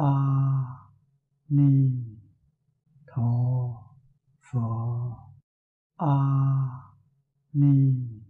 阿弥陀佛，阿弥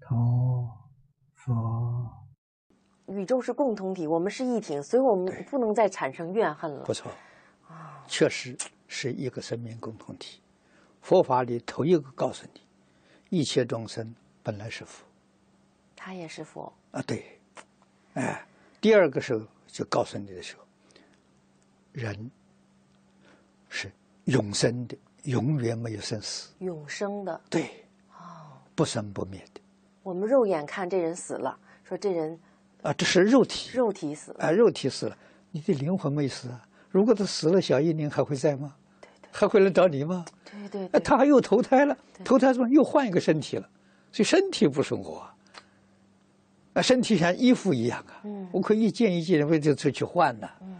陀佛。宇宙是共同体，我们是一体，所以我们不能再产生怨恨了。不错，确实是一个生命共同体。佛法里头一个告诉你，一切众生本来是佛，他也是佛啊。对，哎，第二个时候就告诉你的时候，人是永生的，永远没有生死。永生的，对，哦，不生不灭的。我们肉眼看这人死了，说这人。啊，这是肉体，肉体死了，啊，肉体死了，你的灵魂没死啊。如果他死了，小一灵还会在吗？对对，还会来找你吗？对对，他还又投胎了，投胎之后又换一个身体了，所以身体不生活啊。啊，身体像衣服一样啊，嗯，我可以一件一件为这出去换呢，嗯，哎，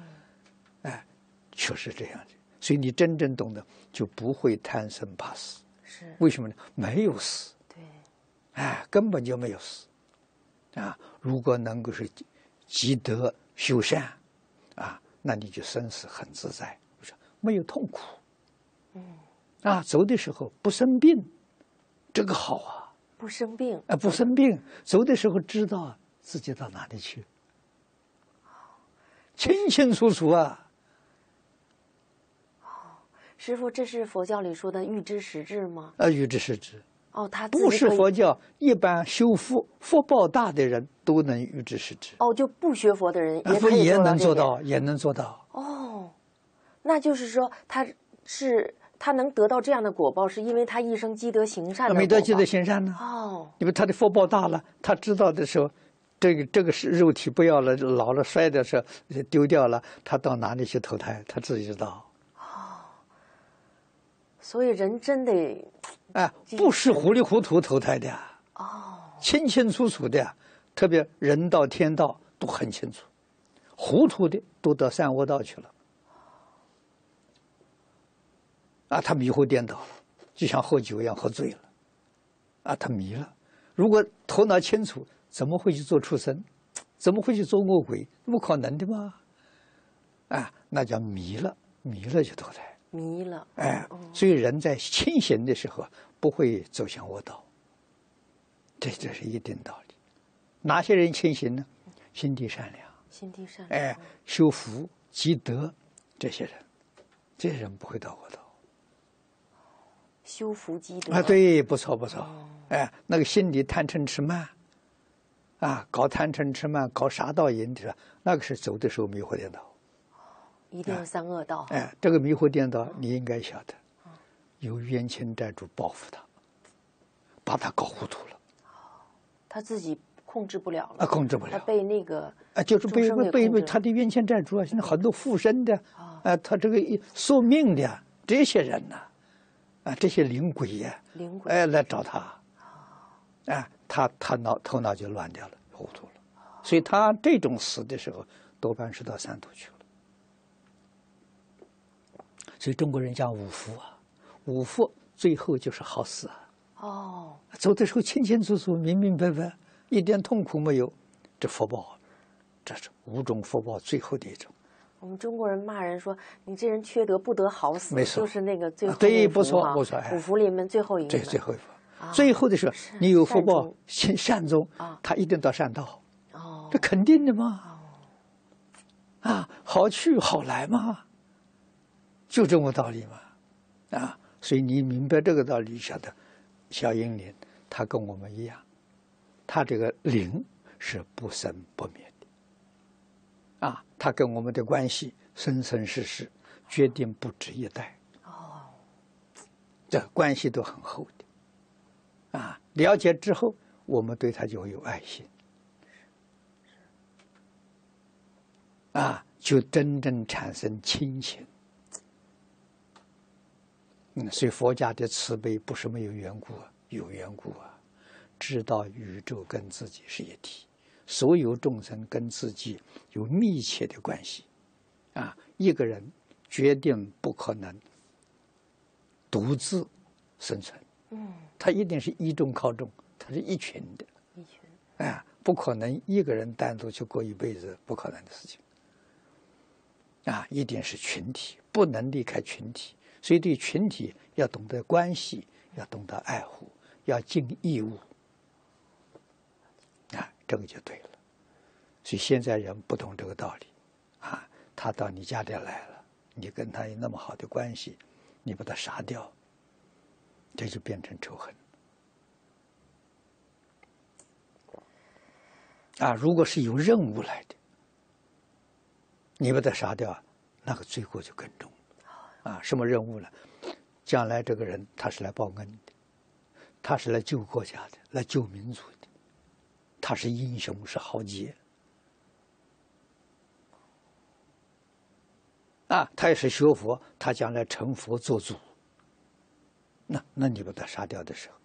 确实这样的。所以你真正懂得，就不会贪生怕死。是为什么呢？没有死，对，哎，根本就没有死。啊，如果能够是积德修善，啊，那你就生死很自在，没有痛苦。嗯，啊，走的时候不生病，这个好啊。不生病。啊，不生病，走的时候知道自己到哪里去，清清楚楚啊。哦，师傅，这是佛教里说的预知实质吗？呃，预知实质。哦，他不是佛教，一般修福福报大的人都能预知实质。哦，就不学佛的人也可以也能做到，也能做到。哦，那就是说，他是他能得到这样的果报，是因为他一生积德行善。没得积德行善呢？哦，因为他的福报大了，他知道的时候，这个这个是肉体不要了，老了衰的时候丢掉了，他到哪里去投胎，他自己知道。哦，所以人真得。哎，不是糊里糊涂投胎的哦，清清楚楚的，特别人道天道都很清楚，糊涂的都到三恶道去了。啊，他迷惑颠倒了，就像喝酒一样喝醉了，啊，他迷了。如果头脑清楚，怎么会去做畜生？怎么会去做恶鬼？不可能的嘛！啊，那叫迷了，迷了就投胎。迷了，哎，所以人在清醒的时候不会走向恶道，这这是一定道理。哪些人清醒呢？心地善良，心地善良，哎，修福积德，这些人，这些人不会到恶道。修福积德。啊，对，不错不错，哎，那个心里贪嗔痴慢，啊，搞贪嗔痴慢，搞杀盗淫的，那个是走的时候迷惑颠倒。一定是三恶道。哎，这个迷惑颠倒，你应该晓得，有冤亲债主报复他，把他搞糊涂了。他自己控制不了了。啊，控制不了。他被那个啊，就是被被被他的冤亲债主啊，现在很多附身的啊，他这个宿命的这些人呢，啊，这些灵鬼呀，灵鬼哎来找他，啊，他他脑头脑就乱掉了，糊涂了，所以他这种死的时候，多半是到三途去了。所以中国人讲五福啊，五福最后就是好死啊。哦，走的时候清清楚楚、明明白白，一点痛苦没有，这福报，这是五种福报最后的一种。我们中国人骂人说：“你这人缺德，不得好死。”没错，就是那个最后对，不错不错，五福里面最后一个。最最后一福，最后的时候，你有福报，善善终，他一定到善道。哦，这肯定的嘛。啊，好去好来嘛。就这么道理嘛，啊，所以你明白这个道理，晓得小英灵他跟我们一样，他这个灵是不生不灭的，啊，他跟我们的关系生生世世，决定不止一代，哦，这关系都很厚的，啊，了解之后，我们对他就会有爱心，啊，就真正产生亲情。所以佛家的慈悲不是没有缘故啊，有缘故啊，知道宇宙跟自己是一体，所有众生跟自己有密切的关系，啊，一个人决定不可能独自生存，嗯，他一定是一众靠众，他是一群的，一群，啊，不可能一个人单独去过一辈子，不可能的事情，啊，一定是群体，不能离开群体。所以对群体要懂得关系，要懂得爱护，要尽义务。啊，这个就对了。所以现在人不懂这个道理，啊，他到你家里来了，你跟他有那么好的关系，你把他杀掉，这就变成仇恨。啊，如果是有任务来的，你把他杀掉，那个罪过就更重。啊，什么任务呢？将来这个人他是来报恩的，他是来救国家的，来救民族的，他是英雄，是豪杰。啊，他也是学佛，他将来成佛做主。那，那你把他杀掉的时候，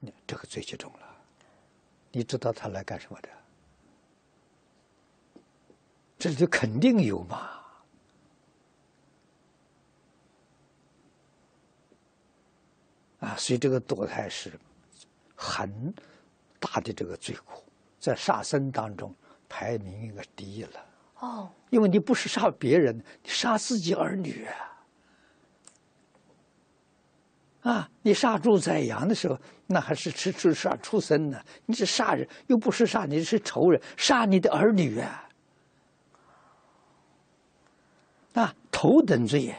你这个罪就重了。你知道他来干什么的？这里就肯定有嘛。啊，所以这个堕胎是很大的这个罪过，在杀生当中排名一个第一了。哦，因为你不是杀别人，你杀自己儿女啊！啊，你杀猪宰羊的时候，那还是吃吃杀畜生呢。你是杀人，又不是杀你是仇人，杀你的儿女啊！啊，头等罪呀！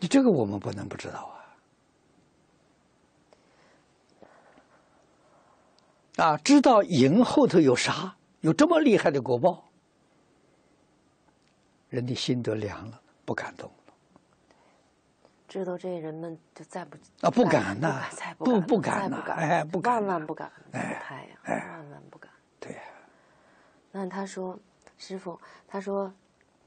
你这个我们不能不知道啊！啊，知道营后头有啥？有这么厉害的果报，人的心都凉了，不敢动了。知道这人们就再不啊不敢呐，不不敢呐，哎，不敢，万万不敢，哎呀，万万不敢。对呀。那他说，师傅，他说，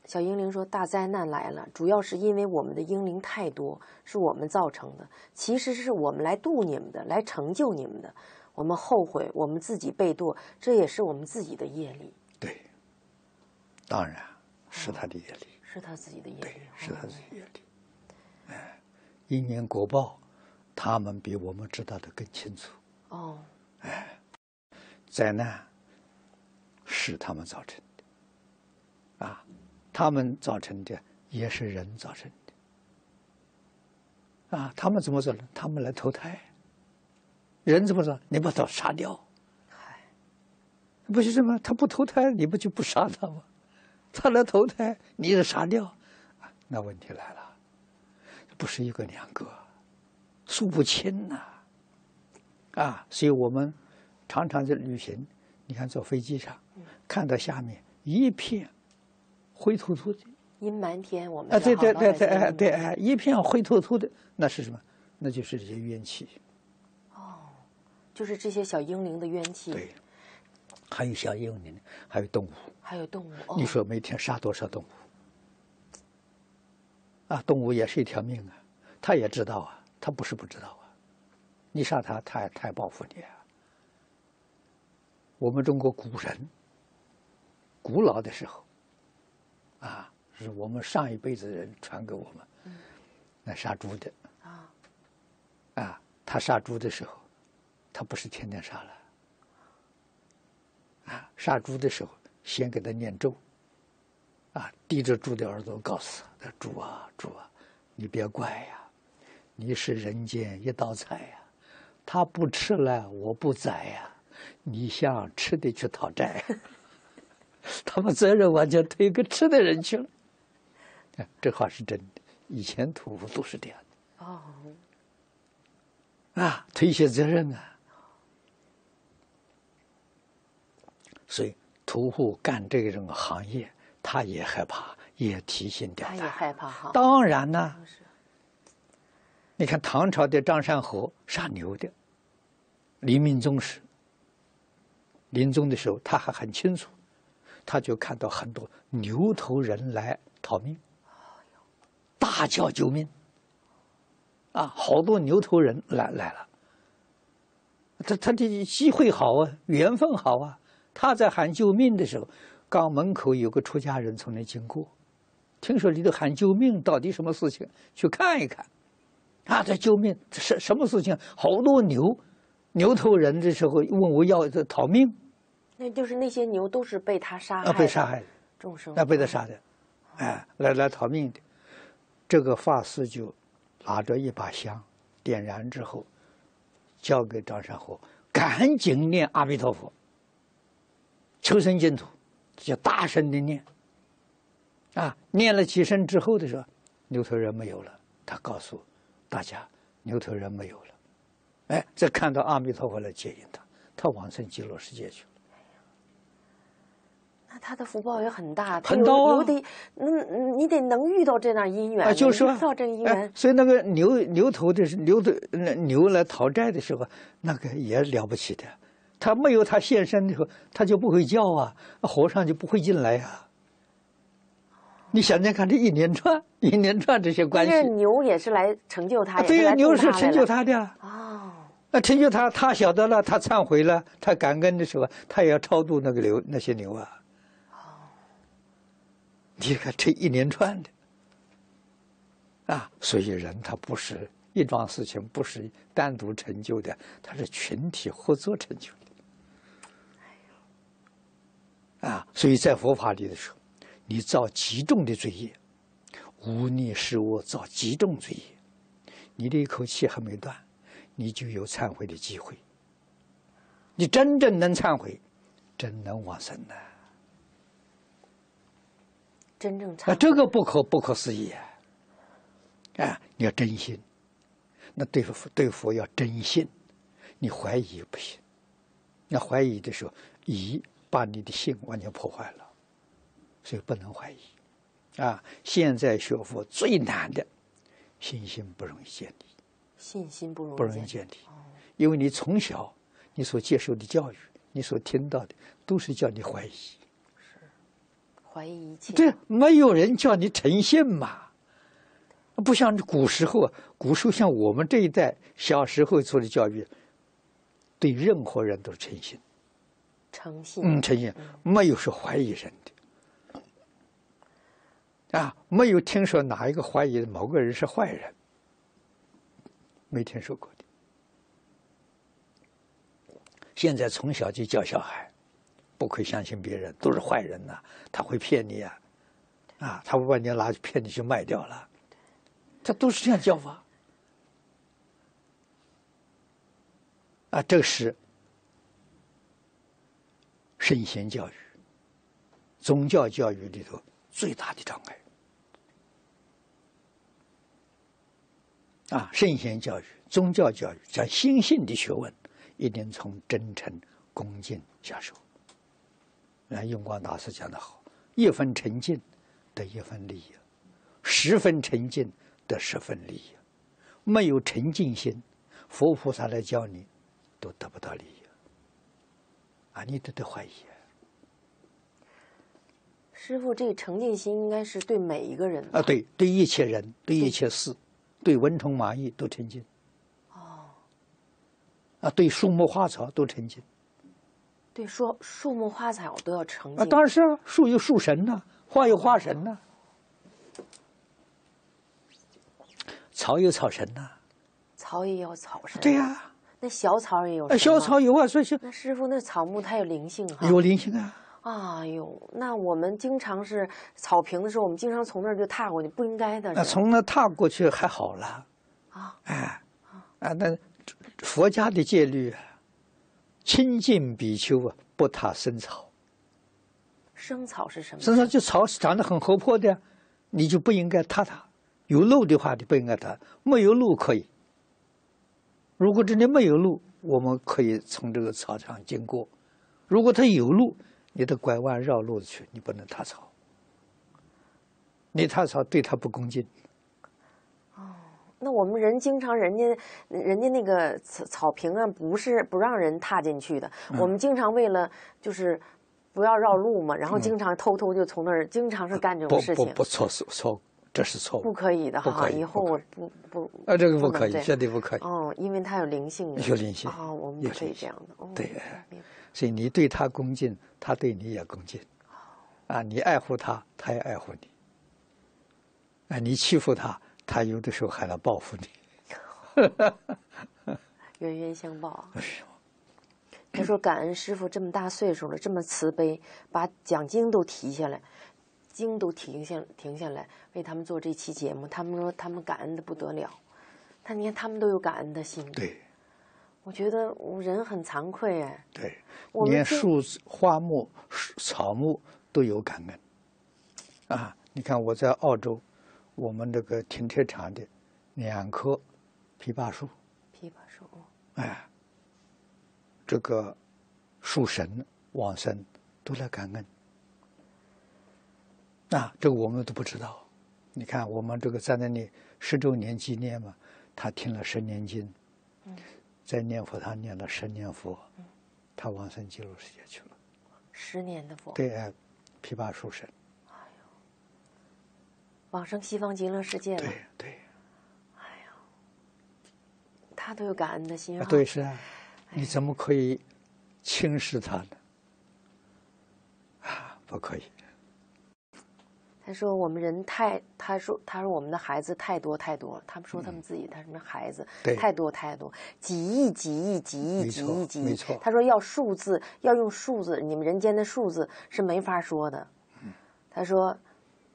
小英灵说，大灾难来了，主要是因为我们的英灵太多，是我们造成的。其实是我们来度你们的，来成就你们的。我们后悔，我们自己被堕，这也是我们自己的业力。对，当然是他的业力，是他自己的业力，是他自己业力。哎，因缘果报，他们比我们知道的更清楚。哦，哎，灾难是他们造成的，啊，他们造成的也是人造成的，啊，他们怎么做呢？他们来投胎。人怎么说？你把他杀掉，不就是吗？他不投胎，你不就不杀他吗？他来投胎，你得杀掉，那问题来了，不是一个两个，数不清呐，啊！所以我们常常在旅行，你看坐飞机上，看到下面一片灰秃秃的，阴霾天，我们啊，对对对对，哎对哎，一片灰秃秃的，那是什么？那就是这些冤气。哦就是这些小婴灵的冤气，对，还有小婴灵，还有动物，还有动物。你说每天杀多少动物？啊，动物也是一条命啊，他也知道啊，他不是不知道啊。你杀他，他他也报复你啊。我们中国古人，古老的时候，啊，是我们上一辈子人传给我们，那杀猪的啊，啊，他杀猪的时候。他不是天天杀了，啊，杀猪的时候先给他念咒，啊，低着猪的耳朵告诉他：“猪啊，猪啊，你别怪呀，你是人间一道菜呀，他不吃了，我不宰呀，你向吃的去讨债，他把责任完全推给吃的人去了。”这话是真的，以前屠夫都是这样的。哦，啊，推卸责任啊。所以屠户干这种行业，他也害怕，也提心吊胆。他也害怕哈。当然呢。你看唐朝的张山河杀牛的，黎明宗时，临终的时候他还很清楚，他就看到很多牛头人来讨命，大叫救命。啊，好多牛头人来来了。他他的机会好啊，缘分好啊。他在喊救命的时候，刚门口有个出家人从那经过，听说里头喊救命，到底什么事情？去看一看。啊，在救命，什什么事情？好多牛，牛头人的时候问我要讨命。那就是那些牛都是被他杀害。啊，被杀害。众生那被他杀的，哎，来来逃命的。这个法师就拿着一把香，点燃之后，交给张山河，赶紧念阿弥陀佛，求生净土，就大声的念。啊，念了几声之后的时候，牛头人没有了。他告诉大家，牛头人没有了。哎，再看到阿弥陀佛来接引他，他往生极乐世界去了。那他的福报也很大，很高啊！得，嗯，你得能遇到这样姻缘，就是说遇到这姻缘。所以那个牛牛头的牛的那牛来讨债的时候，那个也了不起的。他没有他现身的时候，他就不会叫啊，和尚就不会进来呀。你想想看，这一连串一连串这些关系，牛也是来成就他，对呀，牛是成就他的啊。那成就他，他晓得了，他忏悔了，他感恩的时候，他也要超度那个牛那些牛啊。你看这一连串的，啊，所以人他不是一桩事情，不是单独成就的，他是群体合作成就的。啊，所以在佛法里的时候，你造极重的罪业，无逆是我造极重罪业，你的一口气还没断，你就有忏悔的机会。你真正能忏悔，真能往生呢。真正啊，这个不可不可思议啊！啊，你要真心，那对付对佛要真信，你怀疑不行。那怀疑的时候，疑把你的心完全破坏了，所以不能怀疑。啊，现在学佛最难的，信心不容易建立。信心不容易不容易建立，因为你从小你所接受的教育，你所听到的，都是叫你怀疑。怀疑一切，对，没有人叫你诚信嘛，不像古时候啊，古时候像我们这一代小时候做的教育，对任何人都是诚信，诚信，嗯，诚信，没有说怀疑人的，啊，没有听说哪一个怀疑某个人是坏人，没听说过的。现在从小就教小孩。不可以相信别人，都是坏人呐！他会骗你啊，啊，他会把你拿去骗你去卖掉了，这都是这样教法。啊，这是圣贤教育、宗教教育里头最大的障碍。啊，圣贤教育、宗教教育讲心性的学问，一定从真诚、恭敬下手。那永光大师讲的好：“一分沉静得一分利益，十分沉静得十分利益。没有沉静心，佛菩萨来教你，都得不到利益。啊，你都得怀疑。师傅，这个沉静心应该是对每一个人啊，对，对一切人，对一切事，对蚊虫蚂蚁都沉静。哦，啊，对树木花草都沉静。”对，说树木花草都要成啊，当然是啊，树有树神呐，花有花神呐，草有草神呐，草也有草神。对呀，那小草也有。啊，小草有啊，所以说。那师傅，那草木它有灵性哈？有灵性啊。哎呦，那我们经常是草坪的时候，我们经常从那儿就踏过去，不应该的。那从那踏过去还好了。啊。哎。啊，那佛家的戒律。清净比丘啊，不踏生草。生草是什么？生草就草长得很活泼的，你就不应该踏它。有路的话，你不应该踏；没有路可以。如果这里没有路，我们可以从这个草场经过。如果它有路，你得拐弯绕路去，你不能踏草。你踏草对它不恭敬。那我们人经常人家人家那个草草坪啊，不是不让人踏进去的。我们经常为了就是不要绕路嘛，然后经常偷偷就从那儿，经常是干这种事情。不不不错是错，这是错误。不可以的哈，以后我不不啊，这个不可以，绝对不可以。哦，因为它有灵性。有灵性啊，我们不可以这样的。对，所以你对他恭敬，他对你也恭敬。啊，你爱护他，他也爱护你。啊，你欺负他。他有的时候还来报复你，冤冤相报。他说感恩师傅这么大岁数了，这么慈悲，把讲经都提下来，经都停下停下来为他们做这期节目。他们说他们感恩的不得了。他你看他们都有感恩的心。对。我觉得人很惭愧哎。对。连树花木草木都有感恩。啊，你看我在澳洲，我们这个停车场的两棵枇杷树。枇杷树。哎。这个树神往生都来感恩，那这个我们都不知道。你看，我们这个在那里十周年纪念嘛，他听了十年经，在念佛堂念了十年佛，他往生极乐世界去了。十年的佛。对，哎，枇杷树神。往生西方极乐世界了。对对。哎呀，他都有感恩的心啊。对，是啊。你怎么可以轻视他呢？啊，不可以。他说我们人太，他说他说我们的孩子太多太多了。他们说他们自己他什么孩子太多太多，几亿几亿几亿几亿几亿。他说要数字，要用数字，你们人间的数字是没法说的。他说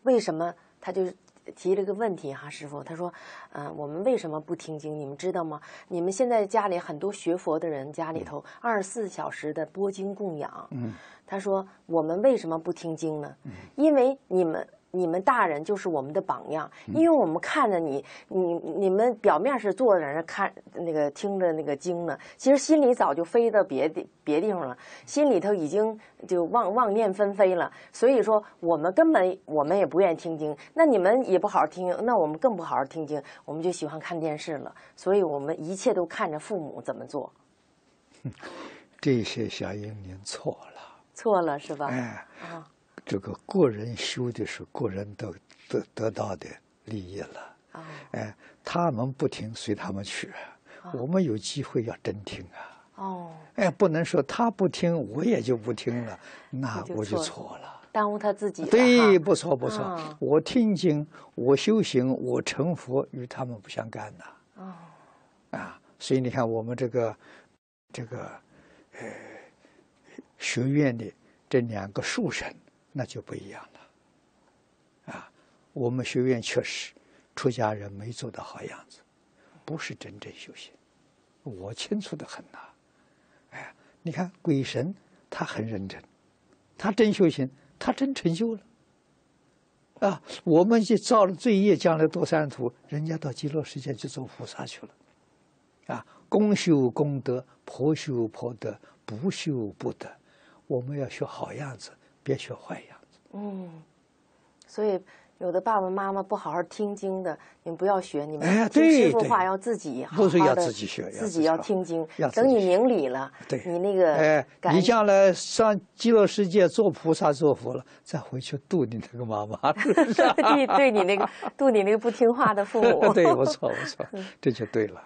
为什么？他就。提了个问题哈，师傅，他说，嗯，我们为什么不听经？你们知道吗？你们现在家里很多学佛的人家里头二十四小时的播经供养。嗯，他说我们为什么不听经呢？因为你们。你们大人就是我们的榜样，因为我们看着你，你你们表面是坐在那看那个听着那个经呢，其实心里早就飞到别地别地方了，心里头已经就妄妄念纷飞了。所以说，我们根本我们也不愿意听经，那你们也不好好听，那我们更不好好听经，我们就喜欢看电视了。所以我们一切都看着父母怎么做。这些小英您错了，错了是吧？哎啊。这个个人修的是个人得得得到的利益了，啊。哎，他们不听随他们去，我们有机会要真听啊。哦，哎，不能说他不听我也就不听了，那我就错了，耽误他自己。对，不错不错，我听经，我修行，我成佛，与他们不相干呐。哦，啊，所以你看我们这个这个呃学院的这两个树神。那就不一样了，啊，我们学院确实出家人没做的好样子，不是真正修行，我清楚的很呐，哎，你看鬼神他很认真，他真修行，他真成就了，啊，我们就造了罪业，将来堕三途，人家到极乐世界去做菩萨去了，啊，公修功德，婆修婆德，不修不得，我们要学好样子。别学坏样子。嗯，所以有的爸爸妈妈不好好听经的，你们不要学。你们听师傅话要自己好好的，自己学，自己要听经。等你明理了，对，你那个，哎，你将来上极乐世界做菩萨做佛了，再回去度你那个妈妈，对，对你那个度你那个不听话的父母。对，不错不错，这就对了。